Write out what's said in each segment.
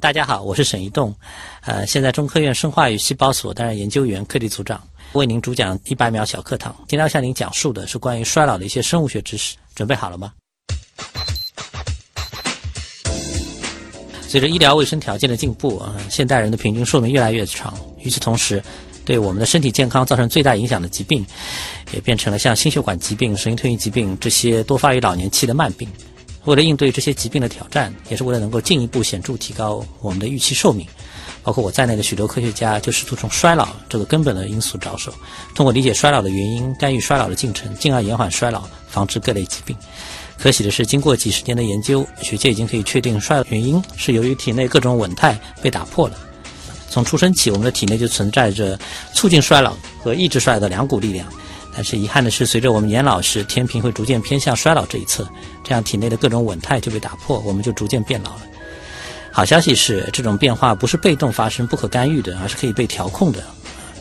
大家好，我是沈一栋，呃，现在中科院生化与细胞所担任研究员、课题组长，为您主讲一百秒小课堂。今天要向您讲述的是关于衰老的一些生物学知识，准备好了吗？随着医疗卫生条件的进步，啊，现代人的平均寿命越来越长。与此同时，对我们的身体健康造成最大影响的疾病，也变成了像心血管疾病、神经退行疾病这些多发于老年期的慢病。为了应对这些疾病的挑战，也是为了能够进一步显著提高我们的预期寿命，包括我在内的许多科学家就试图从衰老这个根本的因素着手，通过理解衰老的原因，干预衰老的进程，进而延缓衰老，防治各类疾病。可喜的是，经过几十年的研究，学界已经可以确定衰老原因是由于体内各种稳态被打破了。从出生起，我们的体内就存在着促进衰老和抑制衰老的两股力量。但是遗憾的是，随着我们年老时，天平会逐渐偏向衰老这一侧，这样体内的各种稳态就被打破，我们就逐渐变老了。好消息是，这种变化不是被动发生、不可干预的，而是可以被调控的。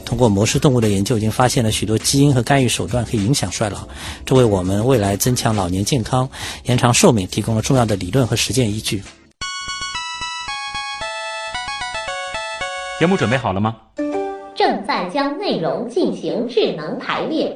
通过模式动物的研究，已经发现了许多基因和干预手段可以影响衰老，这为我们未来增强老年健康、延长寿命提供了重要的理论和实践依据。节目准备好了吗？正在将内容进行智能排列。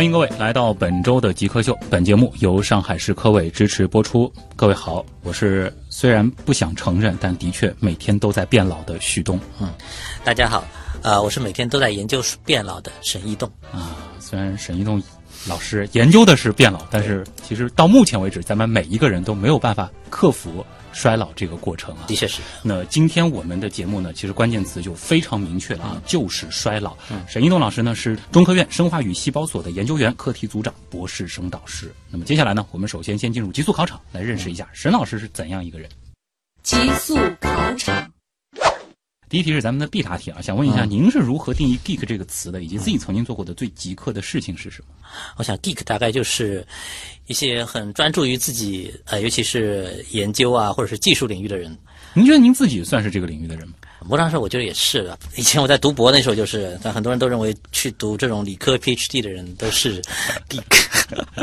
欢迎各位来到本周的极客秀。本节目由上海市科委支持播出。各位好，我是虽然不想承认，但的确每天都在变老的旭东。嗯，大家好，呃，我是每天都在研究变老的沈一栋。啊，虽然沈一栋老师研究的是变老，但是其实到目前为止，咱们每一个人都没有办法克服。衰老这个过程啊，的确是。那今天我们的节目呢，其实关键词就非常明确了啊，就是衰老。沈一栋老师呢是中科院生化与细胞所的研究员、课题组长、博士生导师。那么接下来呢，我们首先先进入极速考场，来认识一下沈老师是怎样一个人。极速考场。第一题是咱们的必答题啊，想问一下，您是如何定义 geek 这个词的，以及自己曾经做过的最极客的事情是什么？我想 geek 大概就是一些很专注于自己呃，尤其是研究啊，或者是技术领域的人。您觉得您自己算是这个领域的人吗？某种上我觉得也是的。以前我在读博那时候就是，但很多人都认为去读这种理科 PhD 的人都是 geek。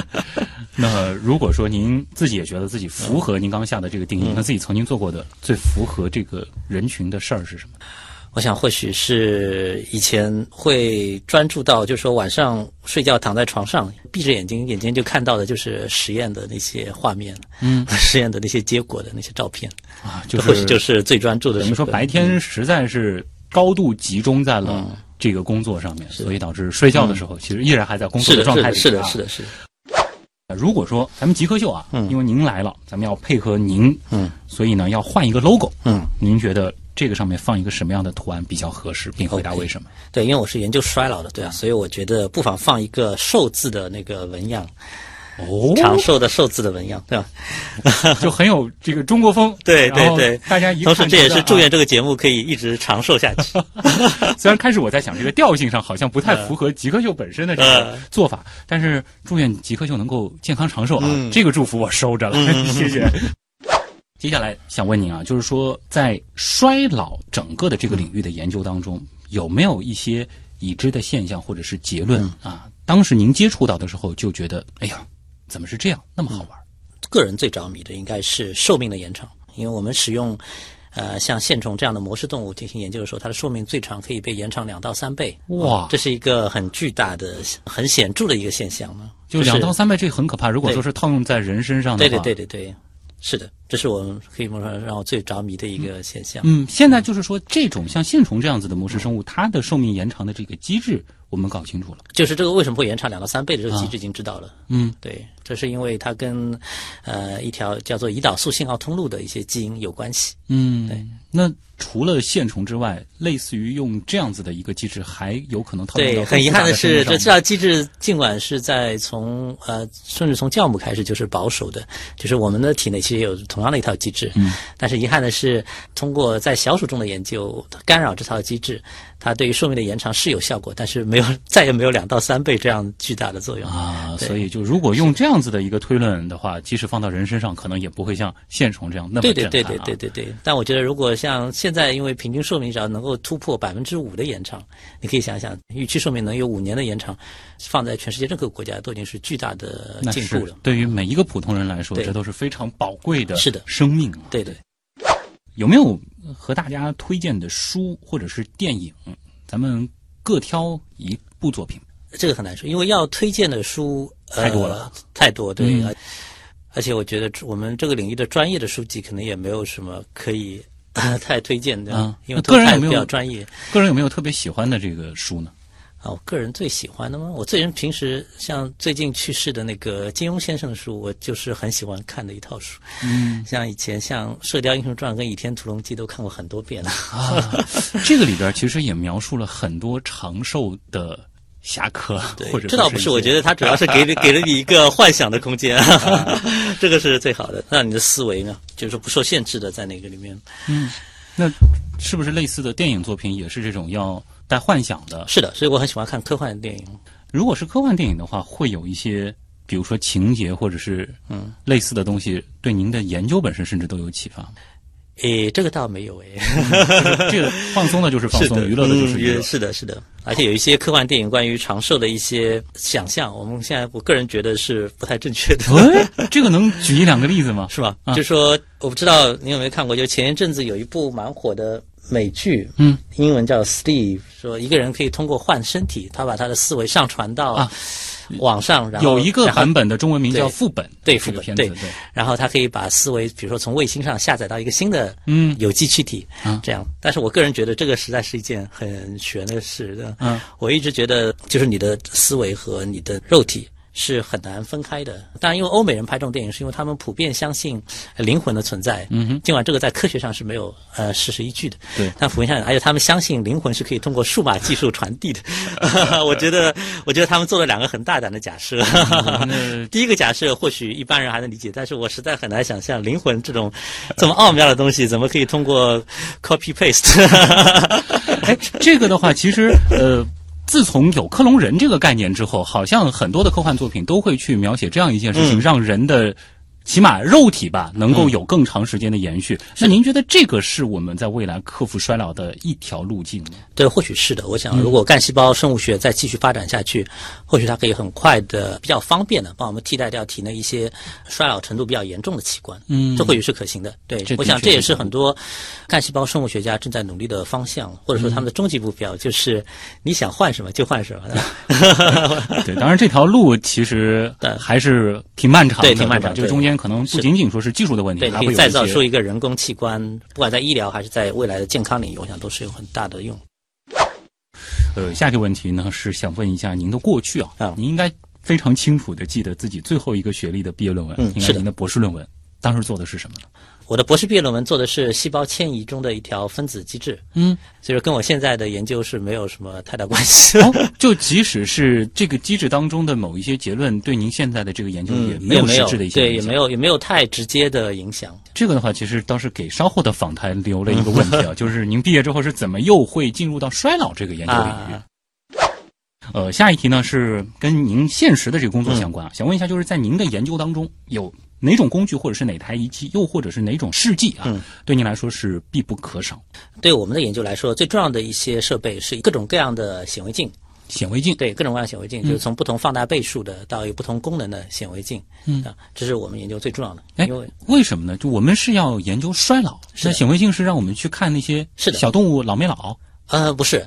那如果说您自己也觉得自己符合您刚下的这个定义，那自己曾经做过的最符合这个人群的事儿是什么？我想或许是以前会专注到，就是说晚上睡觉躺在床上，闭着眼睛，眼睛就看到的就是实验的那些画面，嗯，实验的那些结果的那些照片啊，就是就是最专注的。我们说白天实在是高度集中在了这个工作上面，所以导致睡觉的时候其实依然还在工作的状态里。是的，是的，是的。如果说咱们极客秀啊，嗯，因为您来了，咱们要配合您，嗯，所以呢要换一个 logo，嗯，您觉得这个上面放一个什么样的图案比较合适？并回答为什么？对，因为我是研究衰老的，对啊，所以我觉得不妨放一个寿字的那个纹样。哦，长寿的寿字的纹样，对吧？就很有这个中国风。对对对，大家一同时这也是祝愿这个节目可以一直长寿下去。虽然开始我在想这个调性上好像不太符合极客秀本身的这个做法，但是祝愿极客秀能够健康长寿啊！这个祝福我收着了，谢谢。接下来想问您啊，就是说在衰老整个的这个领域的研究当中，有没有一些已知的现象或者是结论啊？当时您接触到的时候就觉得，哎呀。怎么是这样那么好玩？个人最着迷的应该是寿命的延长，因为我们使用呃像线虫这样的模式动物进行研究的时候，它的寿命最长可以被延长两到三倍。哇，这是一个很巨大的、很显著的一个现象呢。就两到三倍，这很可怕。如果说是套用在人身上的话，对对对对对，是的，这是我们可以说让我最着迷的一个现象。嗯，现在就是说这种像线虫这样子的模式生物，它的寿命延长的这个机制。我们搞清楚了，就是这个为什么会延长两到三倍的这个机制已经知道了。嗯，对，这是因为它跟呃一条叫做胰岛素信号通路的一些基因有关系。嗯，对。那除了线虫之外，类似于用这样子的一个机制，还有可能套用到对，很遗憾的是，这这套机制尽管是在从呃，甚至从酵母开始就是保守的，就是我们的体内其实也有同样的一套机制，嗯，但是遗憾的是，通过在小鼠中的研究干扰这套机制，它对于寿命的延长是有效果，但是没有 再也没有两到三倍这样巨大的作用啊。所以就如果用这样子的一个推论的话，即使放到人身上，可能也不会像线虫这样那么对震撼、啊。对对对对对对。但我觉得，如果像现在，因为平均寿命只要能够突破百分之五的延长，你可以想想，预期寿命能有五年的延长，放在全世界任何国家都已经是巨大的进步了。对于每一个普通人来说，这都是非常宝贵的是的生命啊。对对。有没有和大家推荐的书或者是电影？咱们各挑一部作品。这个很难说，因为要推荐的书、呃、太多了，太多对。而且我觉得我们这个领域的专业的书籍可能也没有什么可以、呃太推荐的，啊因为个人有没有比较专业。个人有没有特别喜欢的这个书呢？啊，我个人最喜欢的吗？我最近平时像最近去世的那个金庸先生的书，我就是很喜欢看的一套书。嗯像以前像《射雕英雄传》跟《倚天屠龙记》都看过很多遍了。啊，这个里边其实也描述了很多长寿的侠客，对或者，这倒不是，我觉得得它主要是给 给了你一个幻想的空间，这个是最好的，让你的思维呢，就是说不受限制的在那个里面。嗯那是不是类似的电影作品也是这种要带幻想的？是的，所以我很喜欢看科幻电影。如果是科幻电影的话，会有一些，比如说情节或者是嗯类似的东西，对您的研究本身甚至都有启发吗。诶，这个倒没有诶，这个放松的就是放松，娱乐的就是嗯娱乐也。是的，是的，而且有一些科幻电影关于长寿的一些想象，我们现在我个人觉得是不太正确的。哎，这个能举一两个例子吗？是吧？啊就说我不知道你有没有看过，就前一阵子有一部蛮火的美剧，嗯，英文叫《Steve》，说一个人可以通过换身体，他把他的思维上传到啊网上，然后有一个版本的中文名叫副本，对这副本对对。然后他可以把思维，比如说从卫星上下载到一个新的嗯有机躯体，嗯这样。但是我个人觉得这个实在是一件很玄的事的。嗯，我一直觉得就是你的思维和你的肉体。是很难分开的。当然，因为欧美人拍这种电影，是因为他们普遍相信呃灵魂的存在。嗯哼尽管这个在科学上是没有呃事实依据的。对但普遍上，而且他们相信灵魂是可以通过数码技术传递的。我觉得，我觉得他们做了两个很大胆的假设。那 第一个假设或许一般人还能理解，但是我实在很难想象灵魂这种这么奥妙的东西，怎么可以通过 copy paste？哎，这个的话，其实呃。自从有克隆人这个概念之后，好像很多的科幻作品都会去描写这样一件事情，嗯。让人的起码肉体吧能够有更长时间的延续。那您觉得这个是我们在未来克服衰老的一条路径吗？对，或许是的。我想，如果干细胞生物学再继续发展下去，或许它可以很快的、比较方便的帮我们替代掉体内一些衰老程度比较严重的器官。嗯这或许是可行的。对我想这也是是很多干细胞生物学家正在努力的方向，或者说他们的终极目标，就是你想换什么就换什么。对，当然这条路其实 对还是挺漫长的，对挺漫长这个中间可能不仅仅说是技术的问题，对，还会再造出一个人工器官，不管在医疗还是在未来的健康领域，我想都是有很大的用。呃，下一个问题呢是想问一下您的过去啊，啊您应该非常清楚的记得自己最后一个学历的毕业论文，应该是您的博士论文，当时做的是什么呢？我的博士毕业论文做的是细胞迁移中的一条分子机制，嗯，所以说跟我现在的研究是没有什么太大关系。哦，就即使是这个机制当中的某一些结论，对您现在的这个研究也嗯，没有有实质的一些对，影响也没。有也没有太直接的影响。这个的话，其实倒是给稍后的访谈留了一个问题啊，就是您毕业之后是怎么又会进入到衰老这个研究领域？啊呃，下一题呢是跟您现实的这个工作相嗯关啊，想问一下，就是在您的研究当中有哪种工具或者是哪台仪器，又或者是哪种试剂啊，嗯对您来说是必不可少？对我们的研究来说，最重要的一些设备是各种各样的显微镜，显微镜，对各种各样的显微镜，就是从不同放大倍数的到有不同功能的显微镜，嗯啊，这是我们研究最重要的。哎因为，为什么呢？就我们是要研究衰老，那显微镜是让我们去看那些是的小动物老没老。呃，不是，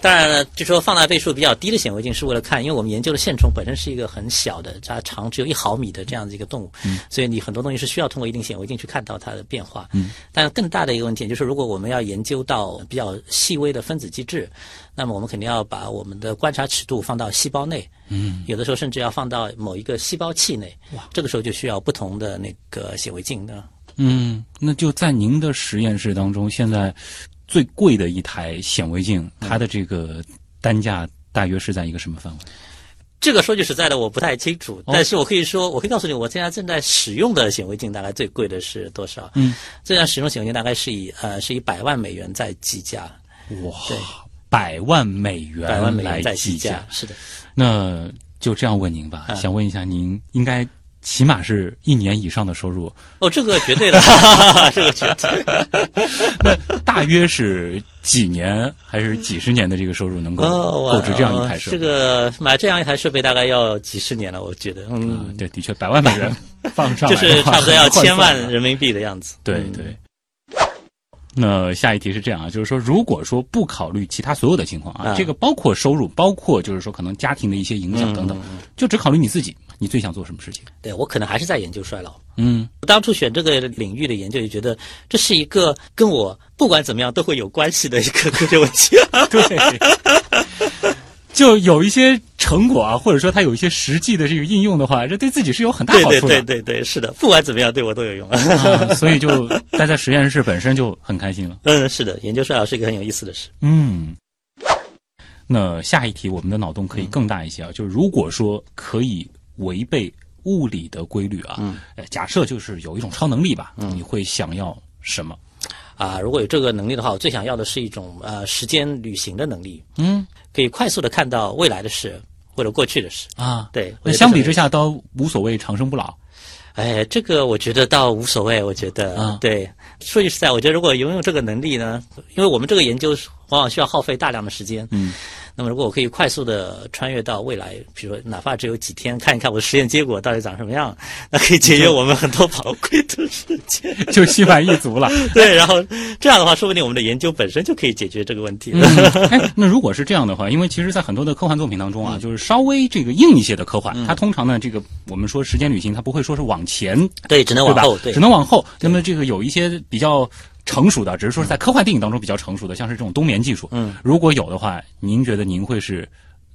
当然了，就说放大倍数比较低的显微镜是为了看，因为我们研究的线虫本身是一个很小的，它长只有一毫米的这样的一个动物，所以你很多东西是需要通过一定显微镜去看到它的变化。嗯，但更大的一个问题就是，如果我们要研究到比较细微的分子机制，那么我们肯定要把我们的观察尺度放到细胞内，嗯，有的时候甚至要放到某一个细胞器内。哇，这个时候就需要不同的那个显微镜的。嗯，那就在您的实验室当中，现在最贵的一台显微镜，它的这个单价大约是在一个什么范围？这个说句实在的，我不太清楚，但是我可以说，我可以告诉你，我现在正在使用的显微镜大概最贵的是多少？嗯，正在使用显微镜大概是以呃是以百万美元在计价。哇，百万美元，百万美元在计计价，是的。那就这样问您吧，嗯想问一下，您应该起码是一年以上的收入，哦，这个绝对的，这个绝对。那大约是几年还是几十年的这个收入能够购置这样一台设备？这个买这样一台设备大概要几十年了，我觉得，啊嗯，对，的确，百万美元放上就是差不多要千万人民币的样子。嗯对对。那下一题是这样啊，就是说，如果说不考虑其他所有的情况啊，啊这个包括收入，包括就是说可能家庭的一些影响等等，就只考虑你自己，你最想做什么事情？对我可能还是在研究衰老。嗯，我当初选这个领域的研究，就觉得这是一个跟我不管怎么样都会有关系的一个科学问题。对，就有一些成果啊，或者说它有一些实际的这个应用的话，这对自己是有很大对对好处的。对对对，是的，不管怎么样对我都有用。啊所以就待在实验室本身就很开心了。嗯，是的，研究衰老是一个很有意思的事。嗯，那下一题我们的脑洞可以更大一些啊，就是如果说可以违背物理的规律啊，假设就是有一种超能力吧，你会想要什么？啊，如果有这个能力的话，我最想要的是一种呃时间旅行的能力，嗯可以快速的看到未来的事或者过去的事。啊，对，那相比之下，下都无所谓长生不老。哎，这个我觉得倒无所谓。我觉得，啊对，说句实在，我觉得如果拥有这个能力呢，因为我们这个研究往往需要耗费大量的时间，嗯，那么如果我可以快速的穿越到未来，比如说哪怕只有几天，看一看我的实验结果到底长什么样，那可以节约我们很多宝贵的时间。就心满意足了。对，然后这样的话，说不定我们的研究本身就可以解决这个问题。嗯，哎，那如果是这样的话，因为其实，在很多的科幻作品当中啊，就是稍微这个硬一些的科幻，它通常呢，这个我们说时间旅行，它不会说是往前，对，只能往后，？对只，能往后。那么这个有一些比较成熟的，只是说是在科幻电影当中比较成熟的，像是这种冬眠技术，嗯，如果有的话，您觉得您会是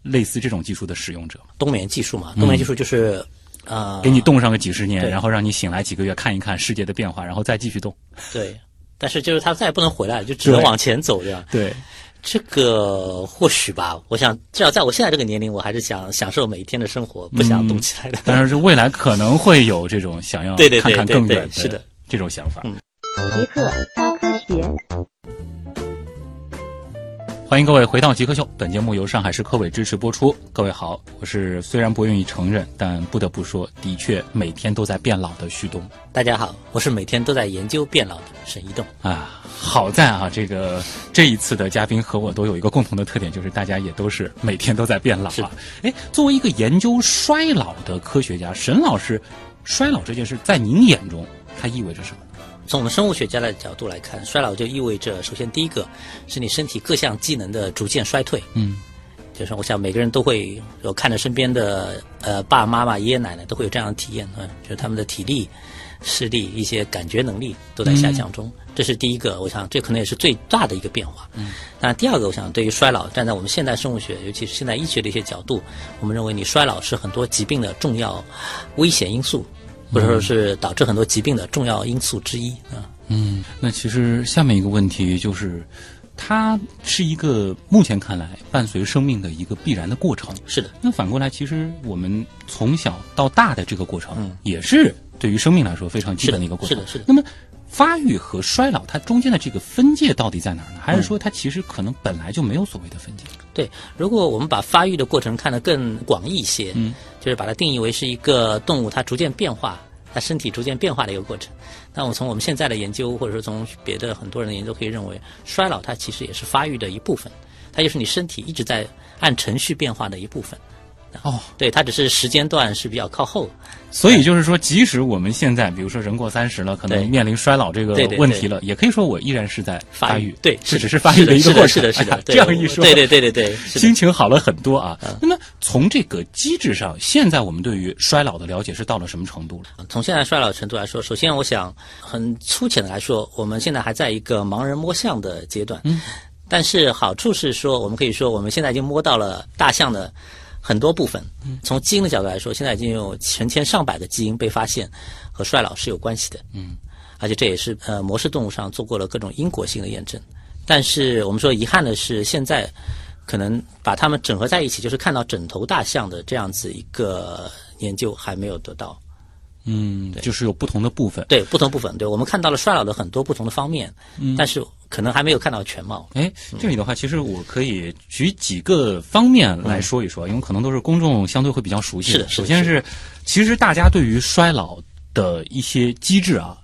类似这种技术的使用者吗？冬眠技术嘛，冬眠技术就是，呃，给你冻上个几十年，然后让你醒来几个月看一看世界的变化，然后再继续冻。对，但是就是它再也不能回来了，就只能往前走这样。对，这个或许吧，我想至少在我现在这个年龄，我还是想享受每一天的生活，不想动起来的。但是未来可能会有这种想要 看看更远的这种想法。嗯极客高科学。欢迎各位回到极客秀，本节目由上海市科委支持播出。各位好，我是虽然不愿意承认，但不得不说，的确每天都在变老的旭东大家好，我是每天都在研究变老的沈一栋。啊。好在啊，这个这一次的嘉宾和我都有一个共同的特点，就是大家也都是每天都在变老是啊。哎，作为一个研究衰老的科学家，沈老师，衰老这件事在您眼中它意味着什么呢？从我们生物学家的角度来看，衰老就意味着，首先第一个是你身体各项机能的逐渐衰退。嗯，就是我想每个人都会有看着身边的呃爸爸妈妈、爷爷奶奶都会有这样的体验啊、嗯就是他们的体力、视力、一些感觉能力都在下降中。这是第一个，我想这可能也是最大的一个变化。嗯，那第二个，我想对于衰老，站在我们现代生物学，尤其是现代医学的一些角度，我们认为你衰老是很多疾病的重要危险因素，或者说是导致很多疾病的重要因素之一啊。嗯，那其实下面一个问题就是，它是一个目前看来伴随生命的一个必然的过程。是的，那反过来，其实我们从小到大的这个过程，嗯也是对于生命来说非常基本的一个过程。是的是的那么，发育和衰老它中间的这个分界到底在哪儿呢？还是说它其实可能本来就没有所谓的分界？对，如果我们把发育的过程看得更广义一些，嗯，就是把它定义为是一个动物它逐渐变化，他身体逐渐变化的一个过程。那我从我们现在的研究，或者说从别的很多人的研究，可以认为，衰老它其实也是发育的一部分，它就是你身体一直在按程序变化的一部分。哦，对，它只是时间段是比较靠后。所以就是说，即使我们现在比如说人过三十了，可能面临衰老这个问题了，也可以说我依然是在发育，对，这只是发育的一个过程。是的，是的，这样一说，对对对对对，心情好了很多啊。那么从这个机制上，现在我们对于衰老的了解是到了什么程度了？从现在衰老程度来说，首先我想很粗浅的来说，我们现在还在一个盲人摸象的阶段。嗯，但是好处是说，我们可以说我们现在已经摸到了大象的很多部分。嗯，从基因的角度来说，现在已经有成千上百个基因被发现和衰老是有关系的。嗯，而且这也是呃模式动物上做过了各种因果性的验证。但是我们说遗憾的是，现在可能把它们整合在一起，就是看到枕头大象的这样子一个研究还没有得到。嗯，就是有不同的部分，对不同部分，对我们看到了衰老的很多不同的方面，嗯，但是可能还没有看到全貌。哎，这里的话，其实我可以举几个方面来说一说，因为可能都是公众相对会比较熟悉的。是的，首先是，其实大家对于衰老的一些机制啊，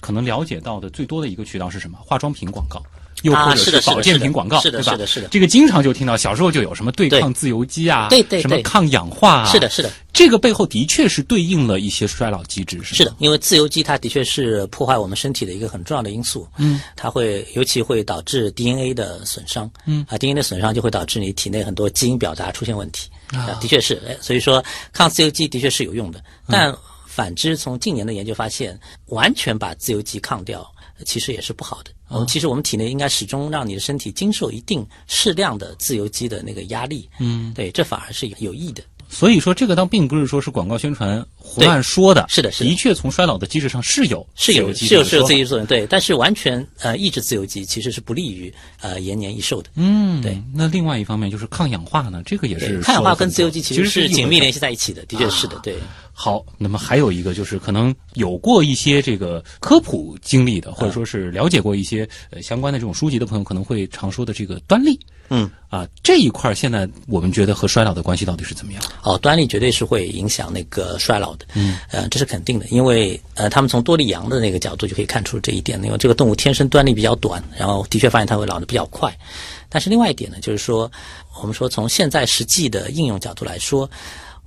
可能了解到的最多的一个渠道是什么？化妆品广告。又或者是保健品广告，是的，是的，是的。这个经常就听到，小时候就有什么对抗自由基啊，对对，什么抗氧化啊，是的，是的。这个背后的确是对应了一些衰老机制，是的。因为自由基它的确是破坏我们身体的一个很重要的因素，嗯，它会尤其会导致 DNA 的损伤，嗯啊，DNA 的损伤就会导致你体内很多基因表达出现问题，啊，的确是。哎，所以说抗自由基的确是有用的，但反之，从近年的研究发现，完全把自由基抗掉。其实也是不好的。我们其实我们体内应该始终让你的身体经受一定适量的自由基的那个压力。嗯，对，这反而是有益的。所以说，这个倒并不是说是广告宣传胡乱说的。是的，是的，的确从衰老的机制上是有是有是有是有自由基作用。对，但是完全呃抑制自由基其实是不利于呃延年益寿的。嗯，对。那另外一方面就是抗氧化呢，这个也是抗氧化跟自由基其实是紧密联系在一起的，的确是的，对。好，那么还有一个就是可能有过一些这个科普经历的，或者说是了解过一些呃相关的这种书籍的朋友，可能会常说的这个端粒。嗯，啊，这一块现在我们觉得和衰老的关系到底是怎么样？哦，端粒绝对是会影响那个衰老的。嗯，呃，这是肯定的，因为呃，他们从多利羊的那个角度就可以看出这一点，因为这个动物天生端粒比较短，然后的确发现它会老得比较快。但是另外一点呢，就是说，我们说从现在实际的应用角度来说。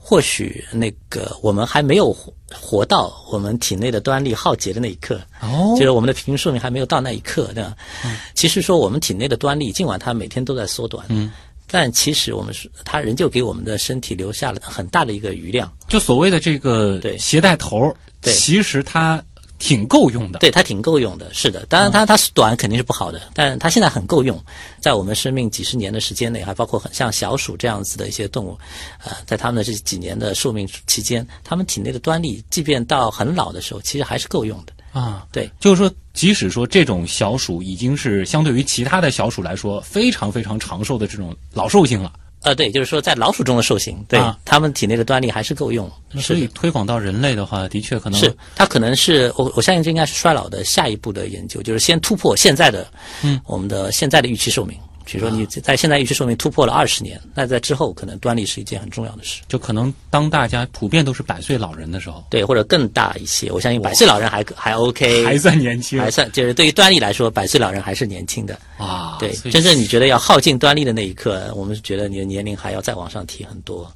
或许那个我们还没有活到我们体内的端粒耗竭的那一刻，哦，就是我们的平均寿命还没有到那一刻，对吧？嗯，其实说我们体内的端粒，尽管它每天都在缩短，嗯，但其实我们是它仍旧给我们的身体留下了很大的一个余量。就所谓的这个对携带头，对，其实它。挺够用的，对它挺够用的，是的。当然，它它短肯定是不好的，但它现在很够用，在我们生命几十年的时间内，还包括很像小鼠这样子的一些动物，呃，在它们的这几年的寿命期间，它们体内的端粒，即便到很老的时候，其实还是够用的啊。对，就是说，即使说这种小鼠已经是相对于其他的小鼠来说非常非常长寿的这种老寿星了。呃，对，就是说在老鼠中的兽刑，对，他们体内的端粒还是够用。所以推广到人类的话，的确可能是它可能是我我相信这应该是衰老的下一步的研究，就是先突破现在的，嗯，我们的现在的预期寿命。比如说你在现在预期寿命突破了二十年，那在之后可能端粒是一件很重要的事。就可能当大家普遍都是百岁老人的时候，对，或者更大一些，我相信百岁老人还还 OK，还算年轻，还算就是对于端粒来说，百岁老人还是年轻的啊。对，真正你觉得要耗尽端粒的那一刻，我们是觉得你的年龄还要再往上提很多。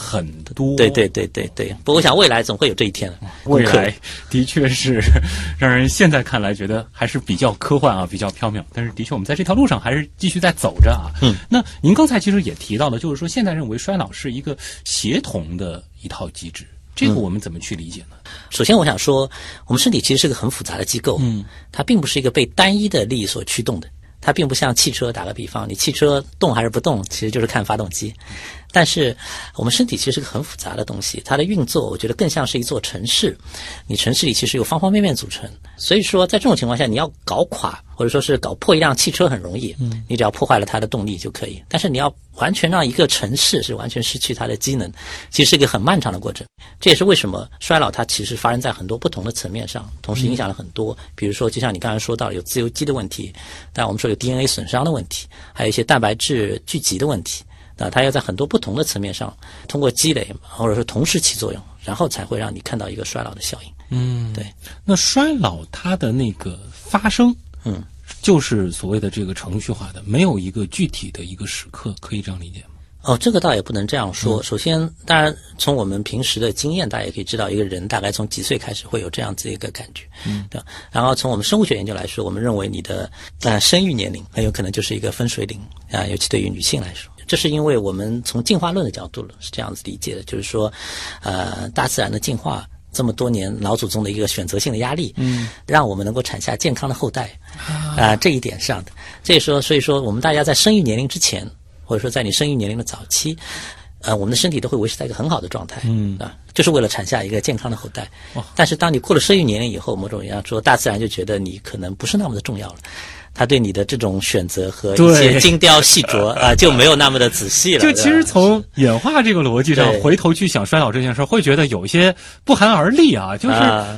很多，对对对对对。不过我想未来总会有这一天的。未来的确是让人现在看来觉得还是比较科幻啊，比较缥缈。但是的确，我们在这条路上还是继续在走着啊。嗯。那您刚才其实也提到了，就是说现在认为衰老是一个协同的一套机制，这个我们怎么去理解呢？首先，我想说，我们身体其实是个很复杂的机构，嗯，它并不是一个被单一的利益所驱动的。它并不像汽车，打个比方，你汽车动还是不动，其实就是看发动机。但是我们身体其实是个很复杂的东西，它的运作，我觉得更像是一座城市。你城市里其实有方方面面组成，所以说在这种情况下，你要搞垮或者说是搞破一辆汽车很容易，嗯，你只要破坏了它的动力就可以。但是你要完全让一个城市是完全失去它的机能，其实是一个很漫长的过程。这也是为什么衰老它其实发生在很多不同的层面上，同时影响了很多。比如说，就像你刚才说到有自由基的问题，但我们说有 DNA 损伤的问题，还有一些蛋白质聚集的问题。啊，它要在很多不同的层面上通过积累，或者说同时起作用，然后才会让你看到一个衰老的效应。嗯，对。那衰老它的那个发生，嗯，就是所谓的这个程序化的，没有一个具体的一个时刻，可以这样理解吗？哦，这个倒也不能这样说。首先，当然从我们平时的经验，大家也可以知道，一个人大概从几岁开始会有这样子一个感觉。嗯，对。然后从我们生物学研究来说，我们认为你的呃生育年龄很有可能就是一个分水岭啊，尤其对于女性来说。这是因为我们从进化论的角度是这样子理解的，就是说，呃，大自然的进化这么多年老祖宗的一个选择性的压力，嗯，让我们能够产下健康的后代，啊，这一点上的，这时候，所以说我们大家在生育年龄之前，或者说在你生育年龄的早期，呃，我们的身体都会维持在一个很好的状态，嗯。啊，就是为了产下一个健康的后代。但是当你过了生育年龄以后，某种意义上说，大自然就觉得你可能不是那么的重要了。他对你的这种选择和一些精雕细琢 啊，就没有那么的仔细了。就其实从演化这个逻辑上回头去想衰老这件事儿，会觉得有些不寒而栗啊。就是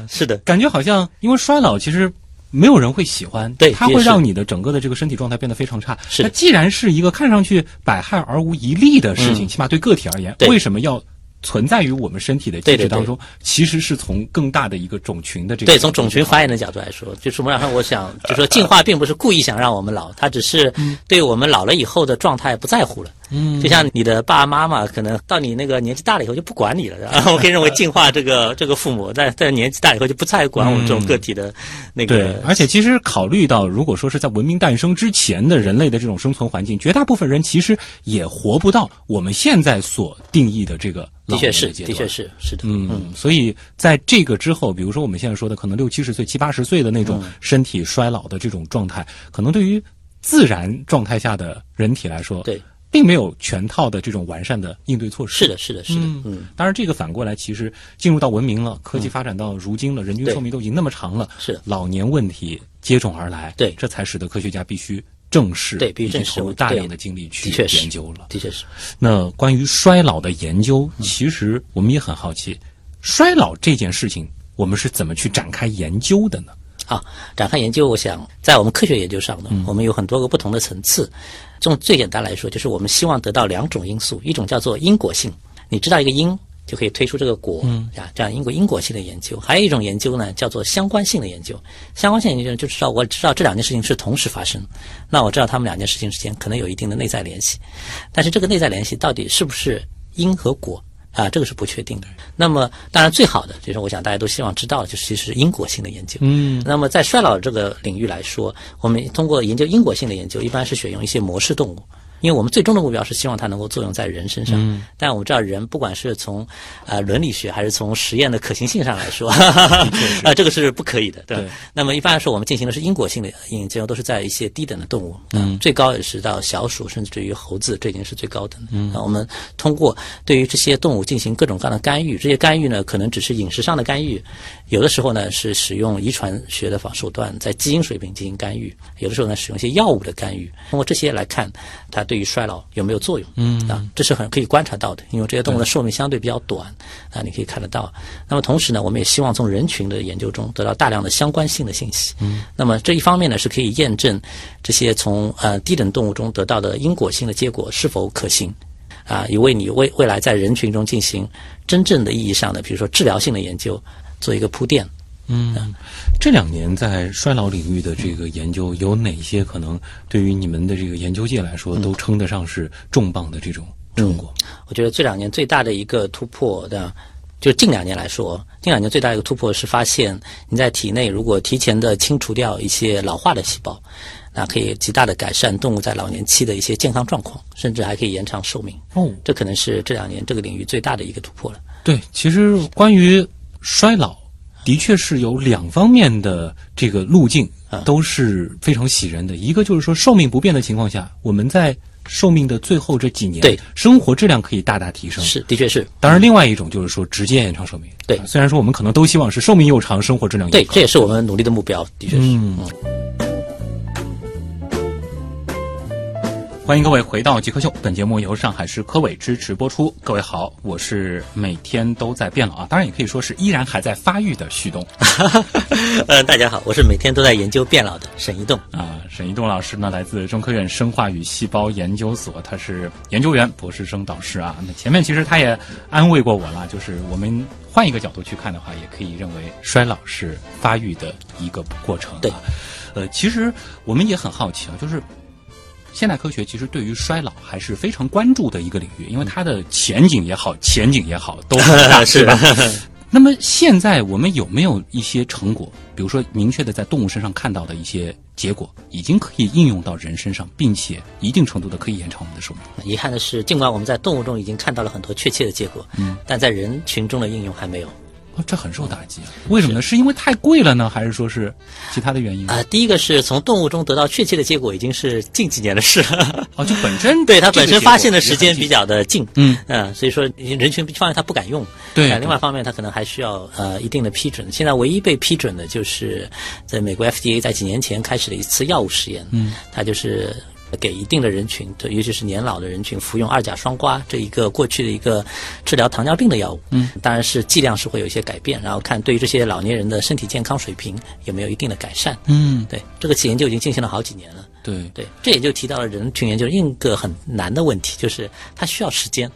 是的，感觉好像因为衰老其实没有人会喜欢，对，它会让你的整个的这个身体状态变得非常差。是，那既然是一个看上去百害而无一利的事情，起码对个体而言，为什么要？存在于我们身体的机制当中，其实是从更大的一个种群的这个对，从种群发展的角度来说，就是我让我想，就说进化并不是故意想让我们老，它只是对我们老了以后的状态不在乎了。嗯，就像你的爸爸妈妈，可能到你那个年纪大了以后就不管你了。然 后我可以认为进化这个 这个父母在在年纪大以后就不再管我们这种个体的那个。对，而且其实考虑到，如果说是在文明诞生之前的人类的这种生存环境，绝大部分人其实也活不到我们现在所定义的这个。的确是，的确是，是的。嗯，所以在这个之后，比如说我们现在说的，可能六七十岁、七八十岁的那种身体衰老的这种状态，可能对于自然状态下的人体来说，对，并没有全套的这种完善的应对措施。是的，是的，是的。嗯，当然，这个反过来，其实进入到文明了，科技发展到如今了，人均寿命都已经那么长了，是老年问题接踵而来，对，这才使得科学家必须。正视对，必须正视，大量的精力去研究了。的确是。那关于衰老的研究，其实我们也很好奇，衰老这件事情，我们是怎么去展开研究的呢？啊，展开研究，我想在我们科学研究上呢，我们有很多个不同的层次。从最简单来说，就是我们希望得到两种因素，一种叫做因果性，你知道一个因。就可以推出这个果啊，这样因果因果性的研究。还有一种研究呢，叫做相关性的研究。相关性研究就知道我知道这两件事情是同时发生，那我知道他们两件事情之间可能有一定的内在联系。但是这个内在联系到底是不是因和果啊？这个是不确定的。那么当然最好的就是我想大家都希望知道，就是其实因果性的研究。嗯。那么在衰老这个领域来说，我们通过研究因果性的研究，一般是选用一些模式动物。因为我们最终的目标是希望它能够作用在人身上，但我们知道人不管是从呃伦理学还是从实验的可行性上来说，啊这个是不可以的，对。那么一般来说，我们进行的是因果性的研究，都是在一些低等的动物，嗯，最高也是到小鼠，甚至于猴子，这已经是最高等的。嗯，我们通过对于这些动物进行各种各样的干预，这些干预呢，可能只是饮食上的干预，有的时候呢是使用遗传学的方手段，在基因水平进行干预，有的时候呢使用一些药物的干预，通过这些来看它。对于衰老有没有作用？嗯啊，这是很可以观察到的，因为这些动物的寿命相对比较短啊，你可以看得到。那么同时呢，我们也希望从人群的研究中得到大量的相关性的信息。嗯，那么这一方面呢，是可以验证这些从呃低等动物中得到的因果性的结果是否可行啊，也为你未未来在人群中进行真正的意义上的，比如说治疗性的研究做一个铺垫。嗯，这两年在衰老领域的这个研究，有哪些可能对于你们的这个研究界来说，都称得上是重磅的这种成果？我觉得这两年最大的一个突破的，就近两年来说，近两年最大的一个突破是发现你在体内如果提前的清除掉一些老化的细胞，那可以极大的改善动物在老年期的一些健康状况，甚至还可以延长寿命。哦，这可能是这两年这个领域最大的一个突破了。对，其实关于衰老。的确是有两方面的这个路径，都是非常喜人的。一个就是说，寿命不变的情况下，我们在寿命的最后这几年，对生活质量可以大大提升。是，的确是。当然，另外一种就是说，直接延长寿命。对，虽然说我们可能都希望是寿命又长，生活质量又对，这也是我们努力的目标。的确是。嗯。欢迎各位回到极客秀，本节目由上海市科委支持播出。各位好，我是每天都在变老啊，当然也可以说是依然还在发育的旭东。呃，大家好，我是每天都在研究变老的沈一栋啊。沈一栋老师呢，来自中科院生化与细胞研究所，他是研究员、博士生导师啊。那前面其实他也安慰过我了，就是我们换一个角度去看的话，也可以认为衰老是发育的一个过程。对，呃，其实我们也很好奇啊，就是。现代科学其实对于衰老还是非常关注的一个领域，因为它的前景也好，前景也好，都很大，是吧？那么现在我们有没有一些成果，比如说明确的在动物身上看到的一些结果，已经可以应用到人身上，并且一定程度的可以延长我们的寿命？遗憾的是，尽管我们在动物中已经看到了很多确切的结果，嗯，但在人群中的应用还没有。哦，这很受打击啊！为什么呢？是因为太贵了呢，还是说是其他的原因啊？第一个是从动物中得到确切的结果，已经是近几年的事了。哦，就本身 对它本身发现的时间比较的近，嗯嗯，所以说人群方面它不敢用。对，另外一方面它可能还需要呃一定的批准。现在唯一被批准的就是在美国 FDA 在几年前开始了一次药物实验，嗯，它就是。给一定的人群，对，尤其是年老的人群服用二甲双胍这一个过去的一个治疗糖尿病的药物，嗯，当然是剂量是会有一些改变，然后看对于这些老年人的身体健康水平有没有一定的改善，嗯，对，这个研究已经进行了好几年了，对对，这也就提到了人群研究另一个很难的问题，就是它需要时间。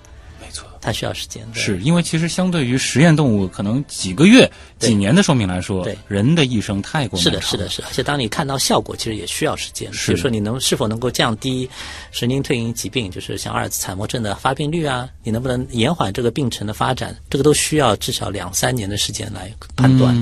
它需要时间，是因为其实相对于实验动物，可能几个月、几年的寿命来说，对人的一生太过漫长是的，是的，是的。而且当你看到效果，其实也需要时间。比如说，你能是否能够降低神经退行疾病，就是像阿尔茨海默症的发病率啊？你能不能延缓这个病程的发展？这个都需要至少两三年的时间来判断。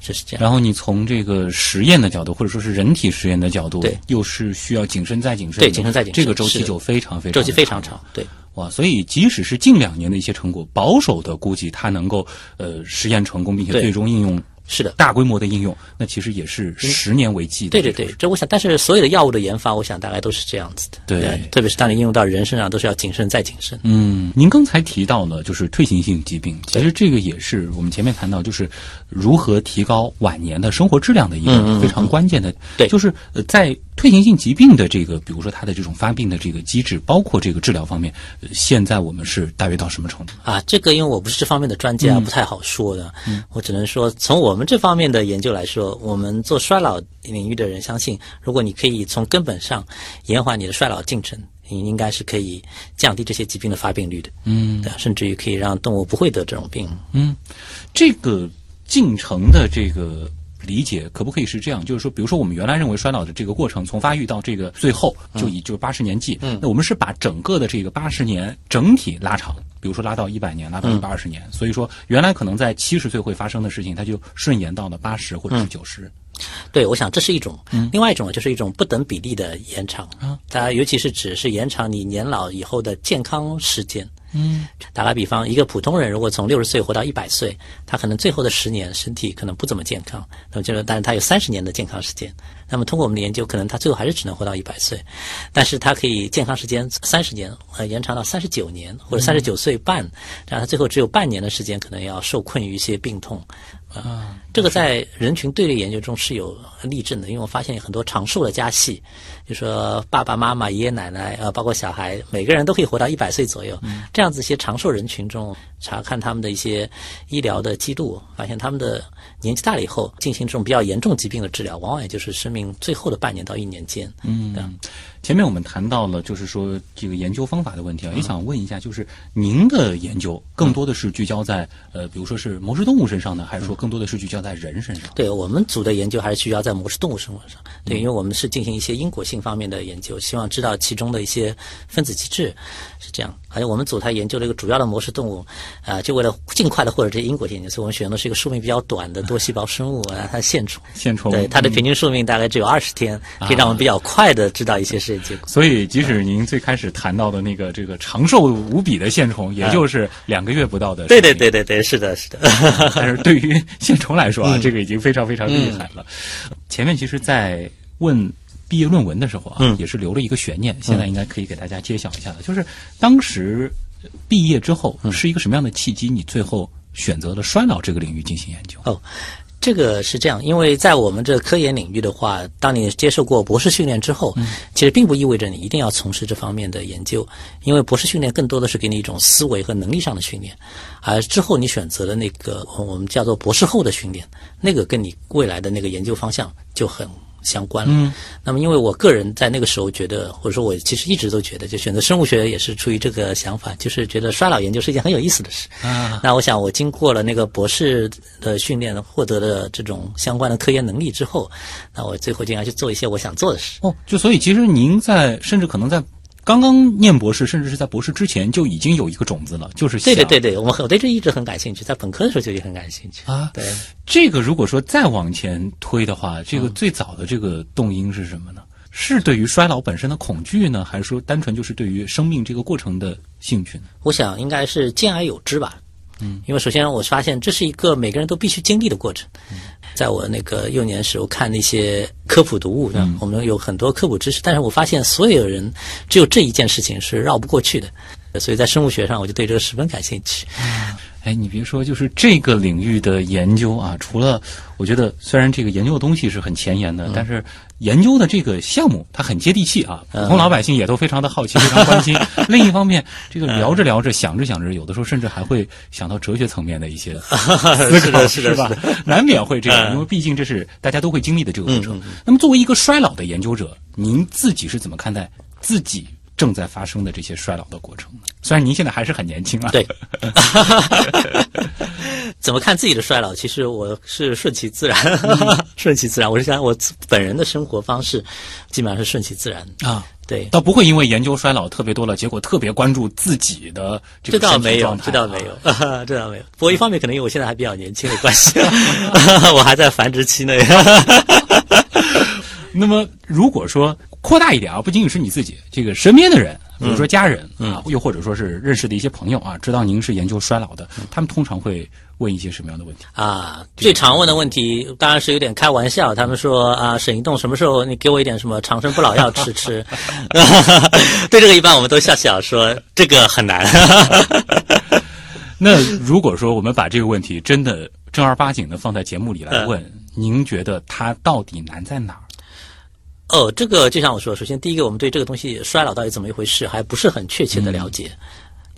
就是这样。然后你从这个实验的角度，或者说是人体实验的角度，对，又是需要谨慎再谨慎，对，谨慎再谨慎，这个周期就非常非常周期非常长，对。哇，所以即使是近两年的一些成果，保守的估计它能够呃实验成功，并且最终应用。是的，大规模的应用，那其实也是十年为计的。对对对，这我想，但是所有的药物的研发，我想大概都是这样子的。对，特别是当你应用到人身上，都是要谨慎再谨慎。嗯，您刚才提到了就是退行性疾病，其实这个也是我们前面谈到，就是如何提高晚年的生活质量的一个非常关键的。对，就是在退行性疾病的这个，比如说它的这种发病的这个机制，包括这个治疗方面，现在我们是大约到什么程度？啊，这个因为我不是这方面的专家，不太好说的。嗯，我只能说从我们这方面的研。研究来说，我们做衰老领域的人相信，如果你可以从根本上延缓你的衰老进程，你应该是可以降低这些疾病的发病率的。嗯，对，甚至于可以让动物不会得这种病。嗯，这个进程的这个理解可不可以是这样？就是说，比如说我们原来认为衰老的这个过程，从发育到这个最后，就以就是八十年计。嗯，那我们是把整个的这个八十年整体拉长。比如说拉到一百年，拉到一百二十年，所以说原来可能在七十岁会发生的事情，它就顺延到了八十或者是九十。对，我想这是一种，另外一种就是一种不等比例的延长。啊，它尤其是指是延长你年老以后的健康时间。嗯，打个比方，一个普通人如果从六十岁活到一百岁，他可能最后的十年身体可能不怎么健康，那么就是，但是他有三十年的健康时间。那么通过我们的研究，可能他最后还是只能活到一百岁，但是他可以健康时间三十年，呃，延长到三十九年或者三十九岁半，然后他最后只有半年的时间可能要受困于一些病痛。啊，这个在人群队列研究中是有例证的，因为我发现很多长寿的家系，就说爸爸妈妈、爷爷奶奶，呃，包括小孩，每个人都可以活到一百岁左右。这样子一些长寿人群中，查看他们的一些医疗的记录，发现他们的年纪大了以后，进行这种比较严重疾病的治疗，往往也就是生命最后的半年到一年间。嗯。前面我们谈到了，就是说这个研究方法的问题啊，也想问一下，就是您的研究更多的是聚焦在呃，比如说是模式动物身上呢，还是说更多的是聚焦在人身上？对我们组的研究还是聚焦在模式动物身上。对，因为我们是进行一些因果性方面的研究，希望知道其中的一些分子机制是这样。而且我们组它研究了一个主要的模式动物，啊，就为了尽快的获得这些因果性，所以我们选用的是一个寿命比较短的多细胞生物啊，它线虫。线虫。对，它的平均寿命大概只有二十天，可以让我们比较快的知道一些实验结果。所以，即使您最开始谈到的那个这个长寿无比的线虫，也就是两个月不到的。对对对对对，是的，是的。但是对于线虫来说啊，这个已经非常非常厉害了。前面其实，在问。毕业论文的时候啊，也是留了一个悬念，现在应该可以给大家揭晓一下了。就是当时毕业之后是一个什么样的契机，你最后选择了衰老这个领域进行研究？哦，这个是这样，因为在我们这科研领域的话，当你接受过博士训练之后，其实并不意味着你一定要从事这方面的研究，因为博士训练更多的是给你一种思维和能力上的训练，而之后你选择了那个我们叫做博士后的训练，那个跟你未来的那个研究方向就很。相关了。嗯，那么因为我个人在那个时候觉得，或者说我其实一直都觉得，就选择生物学也是出于这个想法，就是觉得衰老研究是一件很有意思的事。啊，那我想我经过了那个博士的训练，获得了这种相关的科研能力之后，那我最后就要去做一些我想做的事。哦，就所以其实您在甚至可能在。刚刚念博士，甚至是在博士之前就已经有一个种子了，就是对对对对，我们我对这一直很感兴趣，在本科的时候就已经很感兴趣啊。对，这个如果说再往前推的话，这个最早的这个动因是什么呢？是对于衰老本身的恐惧呢，还是说单纯就是对于生命这个过程的兴趣呢？我想应该是兼而有之吧。嗯，因为首先我发现这是一个每个人都必须经历的过程。在我那个幼年时候看那些科普读物，我们有很多科普知识，但是我发现所有人只有这一件事情是绕不过去的，所以在生物学上我就对这个十分感兴趣。哎，你别说，就是这个领域的研究啊，除了我觉得虽然这个研究的东西是很前沿的，但是研究的这个项目它很接地气啊，普通老百姓也都非常的好奇，非常关心。另一方面，这个聊着聊着，想着想着，有的时候甚至还会想到哲学层面的一些 思考，是吧？难免会这样，因为毕竟这是大家都会经历的这个过程。那么，作为一个衰老的研究者，您自己是怎么看待自己？正在发生的这些衰老的过程，虽然您现在还是很年轻啊。对，怎么看自己的衰老？其实我是顺其自然，顺其自然。我是想，我本人的生活方式基本上是顺其自然啊。对，倒不会因为研究衰老特别多了，结果特别关注自己的这个身体状态。这倒没有，这倒没有，这倒没有。不过一方面可能因为我现在还比较年轻的关系，我还在繁殖期内。那么如果说。扩大一点啊，不仅仅是你自己，这个身边的人，比如说家人啊，又或者说是认识的一些朋友啊，知道您是研究衰老的，他们通常会问一些什么样的问题啊？最常问的问题当然是有点开玩笑，他们说啊，沈一栋什么时候你给我一点什么长生不老药吃吃？对这个一般我们都笑笑说这个很难。那如果说我们把这个问题真的正儿八经的放在节目里来问，您觉得它到底难在哪儿？哦，这个就像我说，首先第一个，我们对这个东西衰老到底怎么一回事还不是很确切的了解，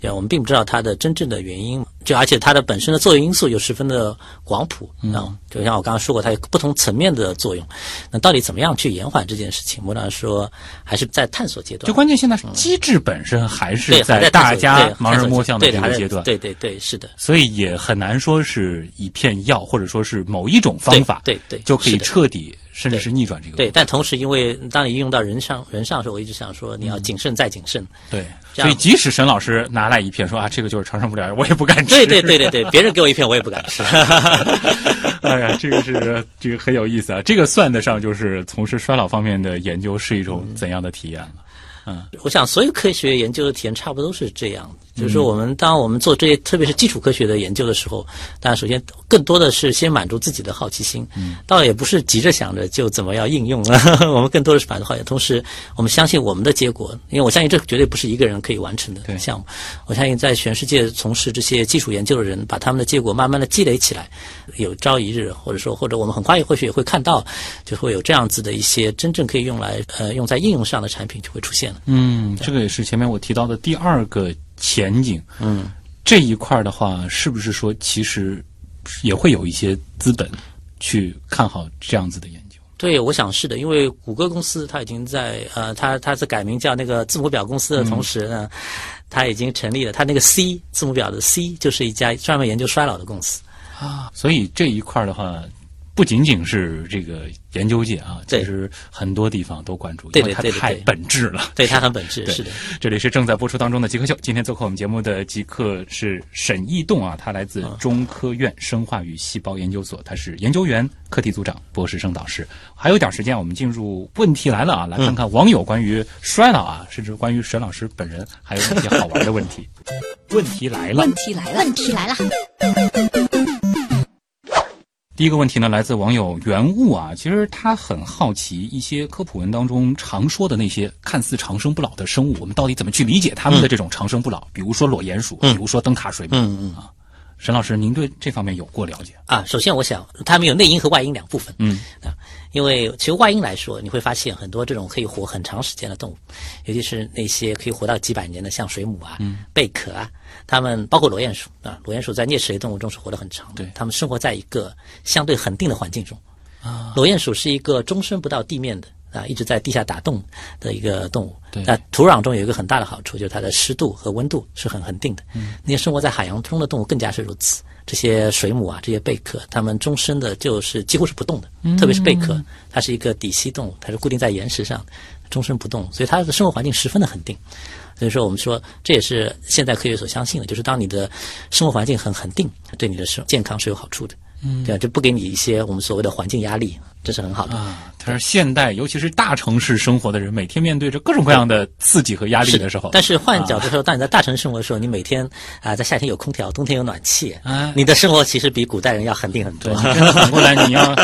对，我们并不知道它的真正的原因，就而且它的本身的作用因素又十分的广谱啊，就像我刚刚说过，它有不同层面的作用。那到底怎么样去延缓这件事情？我来说还是在探索阶段。就关键现在机制本身还是在大家盲人摸象的这个阶段。对对对，是的。所以也很难说是一片药，或者说是某一种方法，对对，就可以彻底。甚至是逆转这个对，但同时，因为当你应用到人上人上的时候，我一直想说，你要谨慎再谨慎。对，所以即使沈老师拿来一片说啊，这个就是长生不了，我也不敢吃。对对对对对，别人给我一片，我也不敢吃。哎呀，这个是这个很有意思啊，这个算得上就是从事衰老方面的研究是一种怎样的体验了？嗯，我想所有科学研究的体验差不多都是这样。就是说，我们当我们做这些，特别是基础科学的研究的时候，当然首先更多的是先满足自己的好奇心，倒也不是急着想着就怎么样应用了。我们更多的是满足好奇，同时我们相信我们的结果，因为我相信这绝对不是一个人可以完成的项目。我相信在全世界从事这些基础研究的人，把他们的结果慢慢的积累起来，有朝一日，或者说或者我们很快或许也会看到，就会有这样子的一些真正可以用来呃用在应用上的产品就会出现了。嗯，这个也是前面我提到的第二个。前景，嗯，这一块的话，是不是说其实也会有一些资本去看好这样子的研究？对，我想是的，因为谷歌公司它已经在呃，它它是改名叫那个字母表公司的同时呢，它已经成立了，它那个 C 字母表的 C 就是一家专门研究衰老的公司啊，所以这一块的话。不仅仅是这个研究界啊，其实很多地方都关注，因为它太本质了。对，它很本质。是的，这里是正在播出当中的《极客秀》，今天做客我们节目的极客是沈义栋啊，他来自中科院生化与细胞研究所，他是研究员、课题组长、博士生导师。还有点时间，我们进入问题来了啊，来看看网友关于衰老啊，甚至关于沈老师本人还有一些好玩的问题。问题来了，问题来了，问题来了。第一个问题呢，来自网友原物啊，其实他很好奇一些科普文当中常说的那些看似长生不老的生物，我们到底怎么去理解他们的这种长生不老？比如说裸鼹鼠，比如说灯塔水母啊。沈老师，您对这方面有过了解啊？首先，我想他们有内因和外因两部分。嗯啊，因为其实外因来说，你会发现很多这种可以活很长时间的动物，尤其是那些可以活到几百年的，像水母啊、贝壳啊，它们包括裸鼹鼠啊，裸鼹鼠在啮齿类动物中是活得很长的。对，它们生活在一个相对恒定的环境中。啊，裸鼹鼠是一个终身不到地面的。啊，一直在地下打洞的一个动物。那土壤中有一个很大的好处，就是它的湿度和温度是很恒定的。嗯。那些生活在海洋中的动物更加是如此。这些水母啊，这些贝壳，它们终身的就是几乎是不动的。嗯。特别是贝壳，它是一个底栖动物，它是固定在岩石上，终身不动，所以它的生活环境十分的恒定。所以说，我们说这也是现代科学所相信的，就是当你的生活环境很恒定，对你的生健康是有好处的。嗯。对啊，就不给你一些我们所谓的环境压力。这是很好的啊！他说，现代尤其是大城市生活的人，每天面对着各种各样的刺激和压力的时候，但是换角度说，当你在大城市生活的时候，你每天啊，在夏天有空调，冬天有暖气，啊你的生活其实比古代人要恒定很多反过来，你要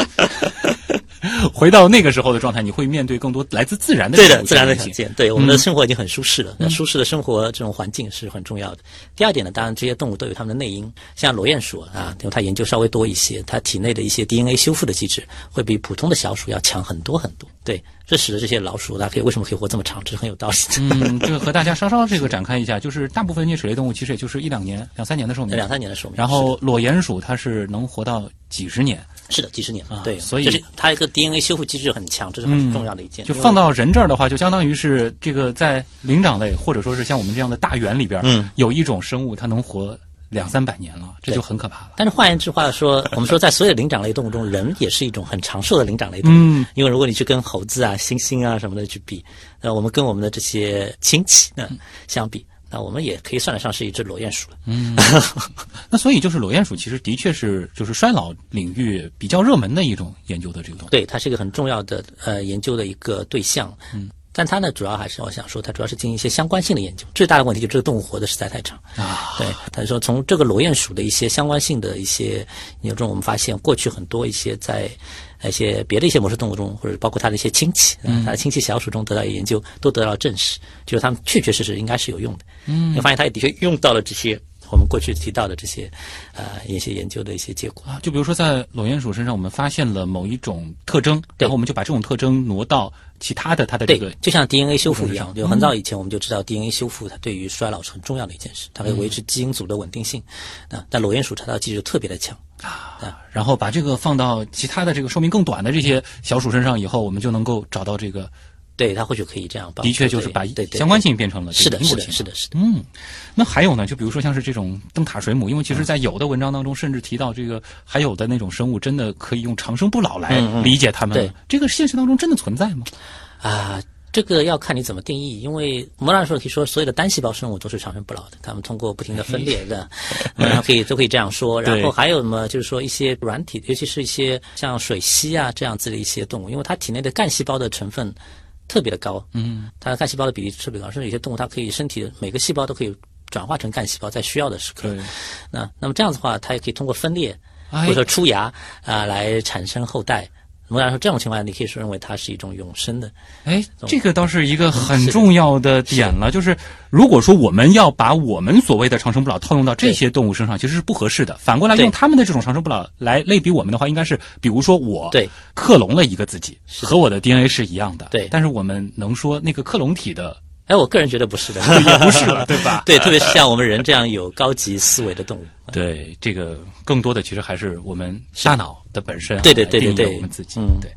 回到那个时候的状态，你会面对更多来自自然的对的，自然的。条件，对我们的生活已经很舒适了。那舒适的生活这种环境是很重要的。第二点呢，当然这些动物都有它们的内因，像裸鼹鼠啊，因为它研究稍微多一些，它体内的一些 DNA 修复的机制会比普通的小鼠要强很多很多。对，这使得这些老鼠它可以为什么可以活这么长，这是很有道理的。嗯，这个和大家稍稍这个展开一下，就是大部分啮齿类动物其实也就是一两年、两三年的寿命，两三年的寿命，然后裸鼹鼠它是能活到几十年，是的，几十年啊对，所以就是它一个 DNA 修复机制很强，这是很重要的一件。就放到人这儿的话，就相当于是这个在灵长类或者说是像我们这样的大猿里边，嗯，有一种生物它能活两三百年了，这就很可怕了。但是换言之话说，我们说在所有灵长类动物中，人也是一种很长寿的灵长类动物。嗯，因为如果你去跟猴子啊、猩猩啊什么的去比，那我们跟我们的这些亲戚呢相比，那我们也可以算得上是一只裸鼹鼠了。嗯 那所以就是裸鼹鼠其实的确是就是衰老领域比较热门的一种研究的这个东西。对，它是一个很重要的呃研究的一个对象。嗯。但它呢，主要还是我想说，它主要是进行一些相关性的研究。最大的问题就是这个动物活得实在太长啊。对，他说从这个裸鼹鼠的一些相关性的一些研究中，我们发现过去很多一些在一些别的一些模式动物中，或者包括它的一些亲戚，嗯，它的亲戚小鼠中得到研究，都得到证实，就是它们确确实实应该是有用的。嗯，你发现它也的确用到了这些我们过去提到的这些呃一些研究的一些结果。啊，就比如说在裸鼹鼠身上，我们发现了某一种特征，然后我们就把这种特征挪到其他的它的这个，就像 DNA 修复一样，嗯就很早以前我们就知道 DNA 修复它对于衰老是很重要的一件事，它可以维持基因组的稳定性。啊，但裸鼹鼠查到机制特别的强。啊然后把这个放到其他的这个寿命更短的这些小鼠身上以后，我们就能够找到这个，对，它或许可以这样帮。的确就是把相关性变成了这是的，是的，是的，是的。嗯，那还有呢？就比如说像是这种灯塔水母，因为其实，在有的文章当中，甚至提到这个还有的那种生物，真的可以用长生不老来理解它们了。对这个现实当中真的存在吗？啊，这个要看你怎么定义，因为某种说可以说，所有的单细胞生物都是长生不老的，它们通过不停的分裂的，然后可以都可以这样说。然后还有什么，就是说一些软体，尤其是一些像水螅啊这样子的一些动物，因为它体内的干细胞的成分特别的高，嗯，它的干细胞的比例特别高，甚至有些动物它可以身体的每个细胞都可以转化成干细胞，在需要的时刻。那那么这样子的话，它也可以通过分裂哎或者说出芽啊、来产生后代。某种来说，这种情况下，你可以说认为它是一种永生的。哎，这个倒是一个很重要的点了，就是如果说我们要把我们所谓的长生不老套用到这些动物身上，其实是不合适的。反过来用对他们的这种长生不老来类比我们的话，应该是，比如说我对。克隆了一个自己，和我的 DNA 是一样的，对。但是我们能说那个克隆体的哎，我个人觉得不是的，也不是了，对吧？对，特别是像我们人这样有高级思维的动物。对，这个更多的其实还是我们大脑的本身啊，对对对对我们自己。嗯对。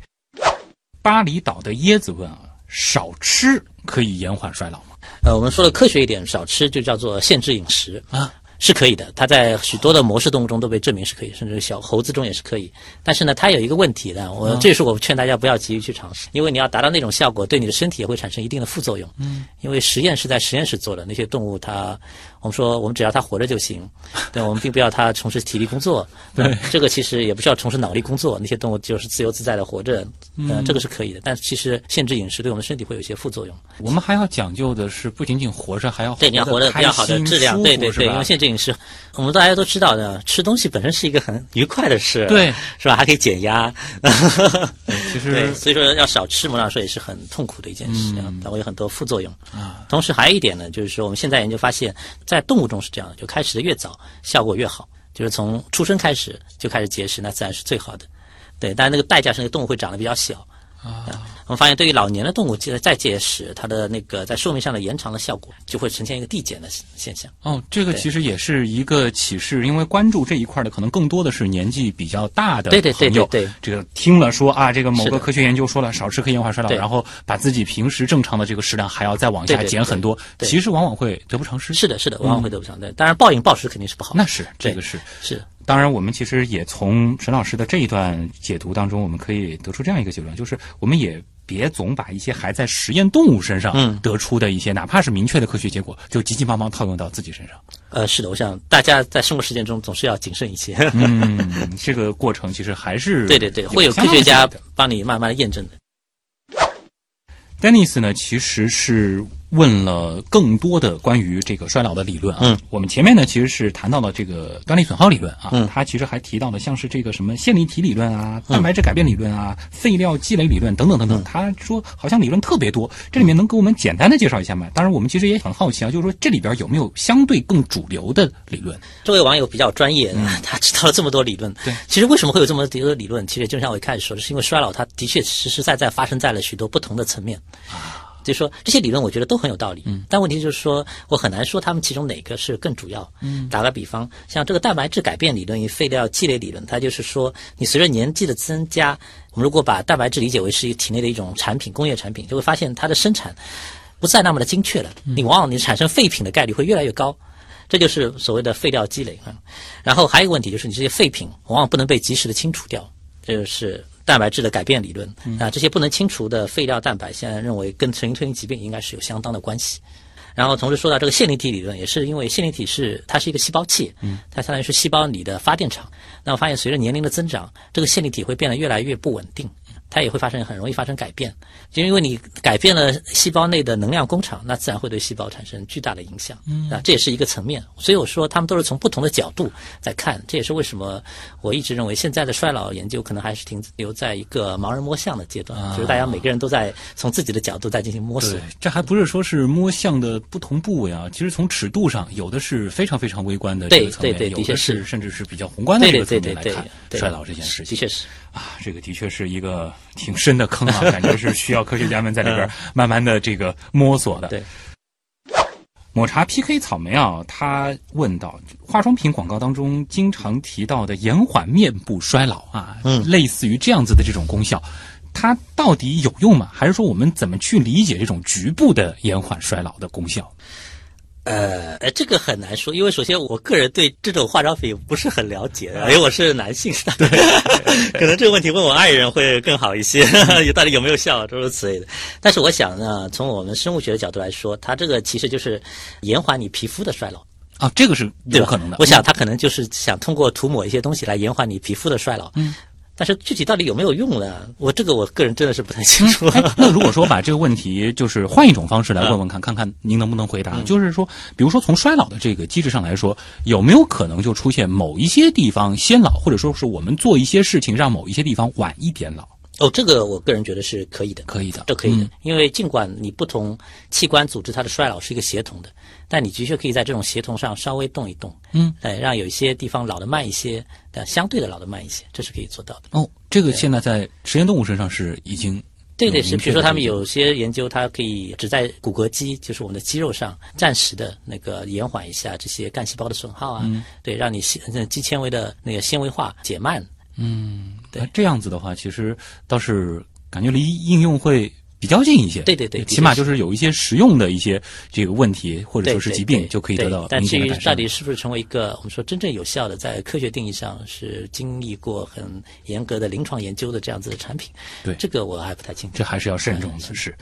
巴厘岛的椰子问啊，少吃可以延缓衰老吗？呃，我们说的科学一点，少吃就叫做限制饮食啊。是可以的，它在许多的模式动物中都被证明是可以，甚至小猴子中也是可以。但是呢，它有一个问题的，我、这也是我劝大家不要急于去尝试，因为你要达到那种效果，对你的身体也会产生一定的副作用。嗯，因为实验是在实验室做的，那些动物它，我们说我们只要他活着就行，对，我们并不要他从事体力工作。对，这个其实也不需要从事脑力工作，那些动物就是自由自在的活着，呃，这个是可以的。但其实限制饮食对我们身体会有一些副作用。我们还要讲究的是，不仅仅活着，还要对，你要活得比较好的质量，对对对，因为限制饮食，我们大家都知道的，吃东西本身是一个很愉快的事，对，是吧？还可以减压。其实 对，所以说要少吃，某种说也是很痛苦的一件事，它会有很多副作用啊。同时还有一点呢，就是说我们现在研究发现，在动物中是这样的，就开始的越早，效果越好，就是从出生开始就开始节食，那自然是最好的。对，但是那个代价是那个动物会长得比较小。啊，我们发现对于老年的动物，再再节食，它的那个在寿命上的延长的效果就会呈现一个递减的现象。哦，这个其实也是一个启示，因为关注这一块的可能更多的是年纪比较大的对对对朋友。对对，这个听了说啊，这个某个科学研究说了少吃可以延缓衰老，然后把自己平时正常的这个食量还要再往下对对减很多，对对其实往往会得不偿失。是的，是的，往往会得不偿失。当然，暴饮暴食肯定是不好。那是这个是。是当然，我们其实也从沈老师的这一段解读当中，我们可以得出这样一个结论，就是我们也别总把一些还在实验动物身上嗯得出的一些，哪怕是明确的科学结果，就急急忙忙套用到自己身上。呃，是的，我想大家在生活实践中总是要谨慎一些。嗯，这个过程其实还是 对对对，会有科学家帮你慢慢的验证的。Dennis 呢，其实是。问了更多的关于这个衰老的理论啊，嗯，我们前面呢其实是谈到了这个端粒损耗理论啊，嗯，他其实还提到了像是这个什么线粒体理论啊、蛋白质改变理论啊、废料积累理论等等等等，他说好像理论特别多，这里面能给我们简单的介绍一下吗？当然，我们其实也很好奇啊，就是说这里边有没有相对更主流的理论？这位网友比较专业，他知道了这么多理论。对，其实为什么会有这么多理论？其实就像我一开始说的，是因为衰老它的确实实在在发生在了许多不同的层面啊。就是说，这些理论我觉得都很有道理，嗯，但问题就是说我很难说他们其中哪个是更主要。嗯，打个比方，像这个蛋白质改变理论与废料积累理论，它就是说，你随着年纪的增加，我们如果把蛋白质理解为是一体内的一种产品，工业产品，就会发现它的生产不再那么的精确了，你往往你产生废品的概率会越来越高，这就是所谓的废料积累啊。然后还有一个问题就是，你这些废品往往不能被及时的清除掉，这就是。蛋白质的改变理论啊，这些不能清除的废料蛋白，现在认为跟成因退行疾病应该是有相当的关系。然后同时说到这个线粒体理论，也是因为线粒体是它是一个细胞器，它相当于是细胞里的发电厂。那我发现随着年龄的增长，这个线粒体会变得越来越不稳定。它也会发生很容易发生改变，就因为你改变了细胞内的能量工厂，那自然会对细胞产生巨大的影响。嗯，啊，这也是一个层面。所以我说他们都是从不同的角度在看，这也是为什么我一直认为现在的衰老研究可能还是停留在一个盲人摸象的阶段，就是大家每个人都在从自己的角度在进行摸索。这还不是说是摸象的不同部位啊，其实从尺度上，有的是非常非常微观的这个层面，有的是甚至是比较宏观的这个层面来看衰老这件事情。的确是。啊，这个的确是一个挺深的坑啊，感觉是需要科学家们在里边慢慢的这个摸索的。对，抹茶 PK 草莓啊，他问到化妆品广告当中经常提到的延缓面部衰老啊，嗯，类似于这样子的这种功效，它到底有用吗？还是说我们怎么去理解这种局部的延缓衰老的功效？呃，这个很难说，因为首先我个人对这种化妆品不是很了解，因为我是男性，对，可能这个问题问我爱人会更好一些，到底有没有效，诸如此类的。但是我想呢，从我们生物学的角度来说，它这个其实就是延缓你皮肤的衰老啊，这个是有可能的。我想他可能就是想通过涂抹一些东西来延缓你皮肤的衰老。嗯。但是具体到底有没有用呢？我这个我个人真的是不太清楚。那如果说把这个问题就是换一种方式来问问看，看看您能不能回答？就是说，比如说从衰老的这个机制上来说，有没有可能就出现某一些地方先老，或者说是我们做一些事情让某一些地方晚一点老？哦，这个我个人觉得是可以的，可以的，这可以的。因为尽管你不同器官组织它的衰老是一个协同的，但你的确可以在这种协同上稍微动一动，嗯，哎，让有一些地方老的慢一些，但相对的老的慢一些，这是可以做到的。哦，这个现在在实验动物身上是已经对对是，比如说他们有些研究，它可以只在骨骼肌，就是我们的肌肉上暂时的那个延缓一下这些干细胞的损耗啊，对，让你纤肌纤维的那个纤维化减慢。嗯，对，这样子的话，其实倒是感觉离应用会比较近一些。对对对，起码就是有一些实用的一些这个问题或者说是疾病就可以得到但至于到底是不是成为一个我们说真正有效的，在科学定义上是经历过很严格的临床研究的这样子的产品，对这个我还不太清楚。这还是要慎重的是。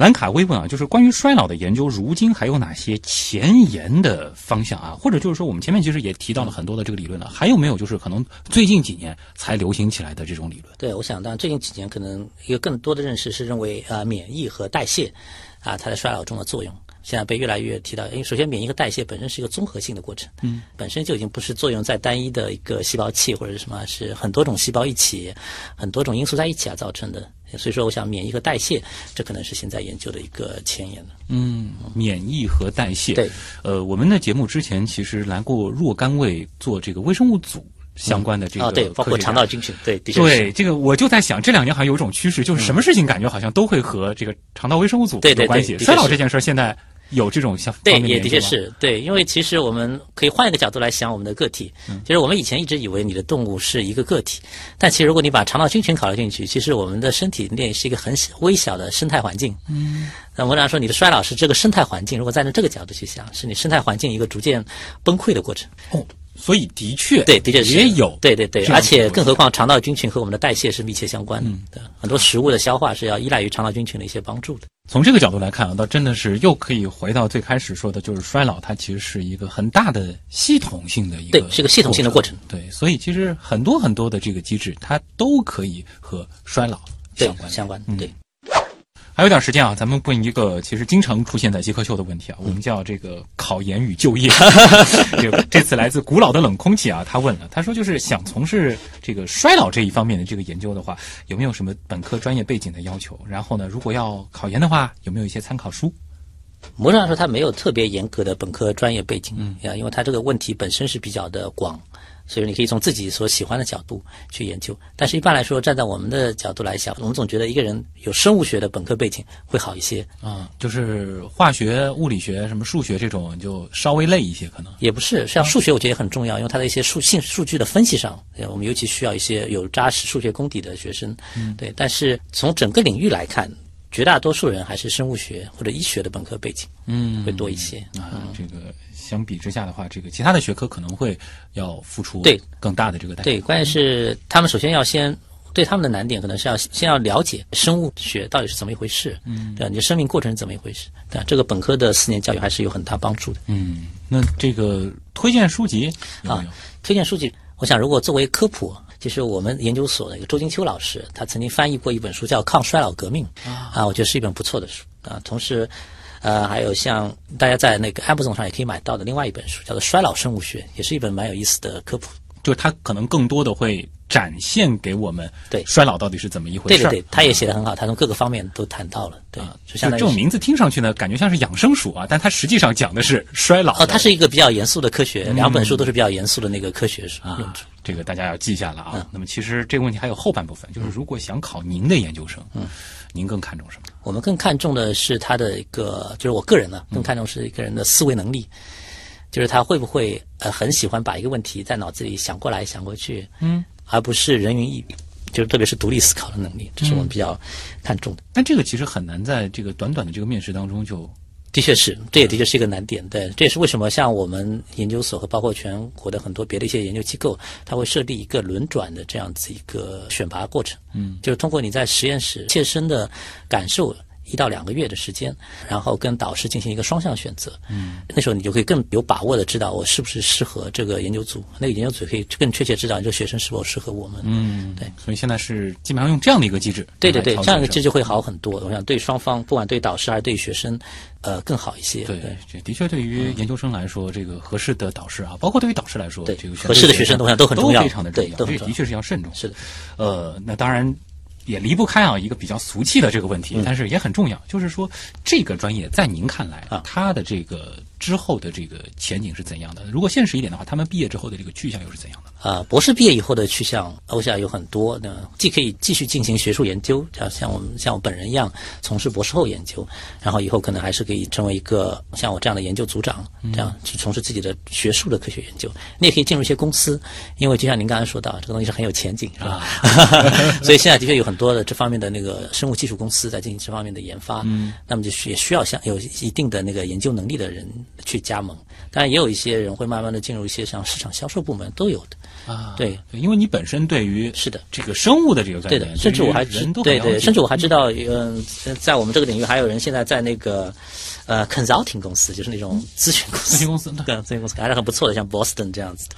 兰卡威问啊，就是关于衰老的研究，如今还有哪些前沿的方向啊？或者就是说，我们前面其实也提到了很多的这个理论了，还有没有就是可能最近几年才流行起来的这种理论？对，我想，当然最近几年可能一个更多的认识是认为啊，免疫和代谢啊，它在衰老中的作用。现在被越来越提到，因为首先免疫和代谢本身是一个综合性的过程，嗯，本身就已经不是作用在单一的一个细胞器或者是什么，是很多种细胞一起，很多种因素在一起而造成的。所以说，我想免疫和代谢，这可能是现在研究的一个前沿了。嗯，免疫和代谢，对，呃，我们的节目之前其实来过若干位做这个微生物组。相关的这个啊，对，包括肠道菌群，对，对，这个我就在想，这两年好像有一种趋势，就是什么事情感觉好像都会和这个肠道微生物组有关系。衰老这件事，现在有这种相对，也的确是对，因为其实我们可以换一个角度来想我们的个体。其实我们以前一直以为你的动物是一个个体，但其实如果你把肠道菌群考虑进去，其实我们的身体内是一个很小、微小的生态环境。嗯，那我想说你的衰老是这个生态环境，如果站在这个角度去想，是你生态环境一个逐渐崩溃的过程。哦。所以的确，对，的确也有，对对对，而且更何况肠道菌群和我们的代谢是密切相关的，对，很多食物的消化是要依赖于肠道菌群的一些帮助的。从这个角度来看啊，倒真的是又可以回到最开始说的，就是衰老它其实是一个很大的系统性的一个，对，是个系统性的过程。对，所以其实很多很多的这个机制，它都可以和衰老相关相关，对。还有点时间啊，咱们问一个其实经常出现在极客秀的问题啊，我们叫这个考研与就业。这个这次来自古老的冷空气啊，他问了，他说就是想从事这个衰老这一方面的这个研究的话，有没有什么本科专业背景的要求？然后呢，如果要考研的话，有没有一些参考书？模式上说，他没有特别严格的本科专业背景，嗯，呀，因为他这个问题本身是比较的广。所以你可以从自己所喜欢的角度去研究，但是一般来说，站在我们的角度来想，我们总觉得一个人有生物学的本科背景会好一些啊，就是化学、物理学、什么数学这种就稍微累一些，可能也不是。像数学，我觉得也很重要，因为它的一些数性数据的分析上，我们尤其需要一些有扎实数学功底的学生。嗯，对。但是从整个领域来看，绝大多数人还是生物学或者医学的本科背景，嗯，会多一些啊。这个。相比之下的话，这个其他的学科可能会要付出对更大的这个代价。对，关键是他们首先要先对他们的难点，可能是要先要了解生物学到底是怎么一回事，嗯，对吧？你生命过程是怎么一回事？对吧？这个本科的四年教育还是有很大帮助的。嗯，那这个推荐书籍啊，推荐书籍，我想如果作为科普，其实我们研究所的一个周金秋老师，他曾经翻译过一本书叫《抗衰老革命》啊，我觉得是一本不错的书啊，同时。呃，还有像大家在那个 Amazon 上也可以买到的另外一本书，叫做《衰老生物学》，也是一本蛮有意思的科普。就是它可能更多的会展现给我们对衰老到底是怎么一回事。对对对，他也写的很好，他从各个方面都谈到了。对，就像这种名字听上去呢，感觉像是养生书啊，但它实际上讲的是衰老。哦，它是一个比较严肃的科学，两本书都是比较严肃的那个科学书。啊，这个大家要记下了啊。那么其实这个问题还有后半部分，就是如果想考您的研究生，嗯。您更看重什么？我们更看重的是他的一个，就是我个人呢，更看重是一个人的思维能力，就是他会不会呃很喜欢把一个问题在脑子里想过来想过去，嗯，而不是人云亦云，就是特别是独立思考的能力，这是我们比较看重的。但这个其实很难在这个短短的这个面试当中就。的确是，这也的确是一个难点。对，这也是为什么像我们研究所和包括全国的很多别的一些研究机构，它会设立一个轮转的这样子一个选拔过程。嗯，就是通过你在实验室切身的感受。一到两个月的时间，然后跟导师进行一个双向选择。嗯，那时候你就可以更有把握的知道我是不是适合这个研究组，那个研究组可以更确切知道这个学生是否适合我们。嗯，对。所以现在是基本上用这样的一个机制。对对对，这样一个机制会好很多。我想对双方，不管对导师还是对学生，呃，更好一些。对，这的确对于研究生来说，这个合适的导师啊，包括对于导师来说，对这个合适的学生我想都很重要，非常的重要。这的确是要慎重。是的。呃，那当然。也离不开啊一个比较俗气的这个问题，但是也很重要，就是说这个专业在您看来啊，它的这个。之后的这个前景是怎样的？如果现实一点的话，他们毕业之后的这个去向又是怎样的？啊，博士毕业以后的去向，欧夏有很多。那既可以继续进行学术研究，像像我们像我本人一样从事博士后研究，然后以后可能还是可以成为一个像我这样的研究组长，这样去从事自己的学术的科学研究。你也可以进入一些公司，因为就像您刚才说到，这个东西是很有前景，是吧？所以现在的确有很多的这方面的那个生物技术公司在进行这方面的研发。嗯，那么就需也需要像有一定的那个研究能力的人。去加盟，当然也有一些人会慢慢的进入一些像市场销售部门都有的啊。对，因为你本身对于是的这个生物的这个概念，甚至我还知对对，甚至我还知道，嗯，在我们这个领域还有人现在在那个。呃，consulting 公司就是那种咨询公司，咨询公司，对，咨询公司还是很不错的，像 Boston 这样子的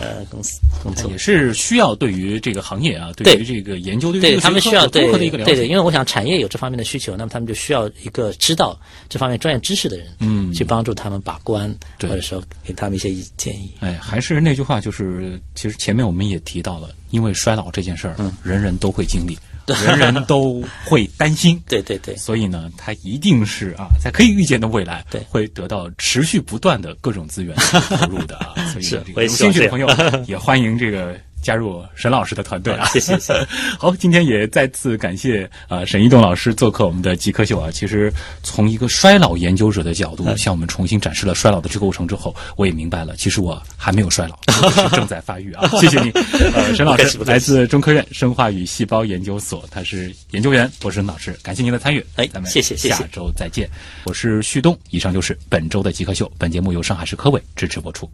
呃公司，工作也是需要对于这个行业啊，对于这个研究，对他们需要对的一个了解。对对，因为我想产业有这方面的需求，那么他们就需要一个知道这方面专业知识的人，嗯，去帮助他们把关，或者说给他们一些建议。哎，还是那句话，就是其实前面我们也提到了，因为衰老这件事儿，嗯，人人都会经历。人人都会担心，对对对，所以呢，它一定是啊，在可以预见的未来，对，会得到持续不断的各种资源投入的啊。所以有兴趣的朋友也欢迎这个。加入沈老师的团队啊！谢谢。好，今天也再次感谢啊沈一栋老师做客我们的极客秀啊。其实从一个衰老研究者的角度，向我们重新展示了衰老的这个过程之后，我也明白了，其实我还没有衰老，是正在发育啊。谢谢你，呃，沈老师来自中科院生化与细胞研究所，他是研究员，我是沈老师，感谢您的参与。哎，咱们谢谢，下周再见。我是旭东，以上就是本周的极客秀，本节目由上海市科委支持播出。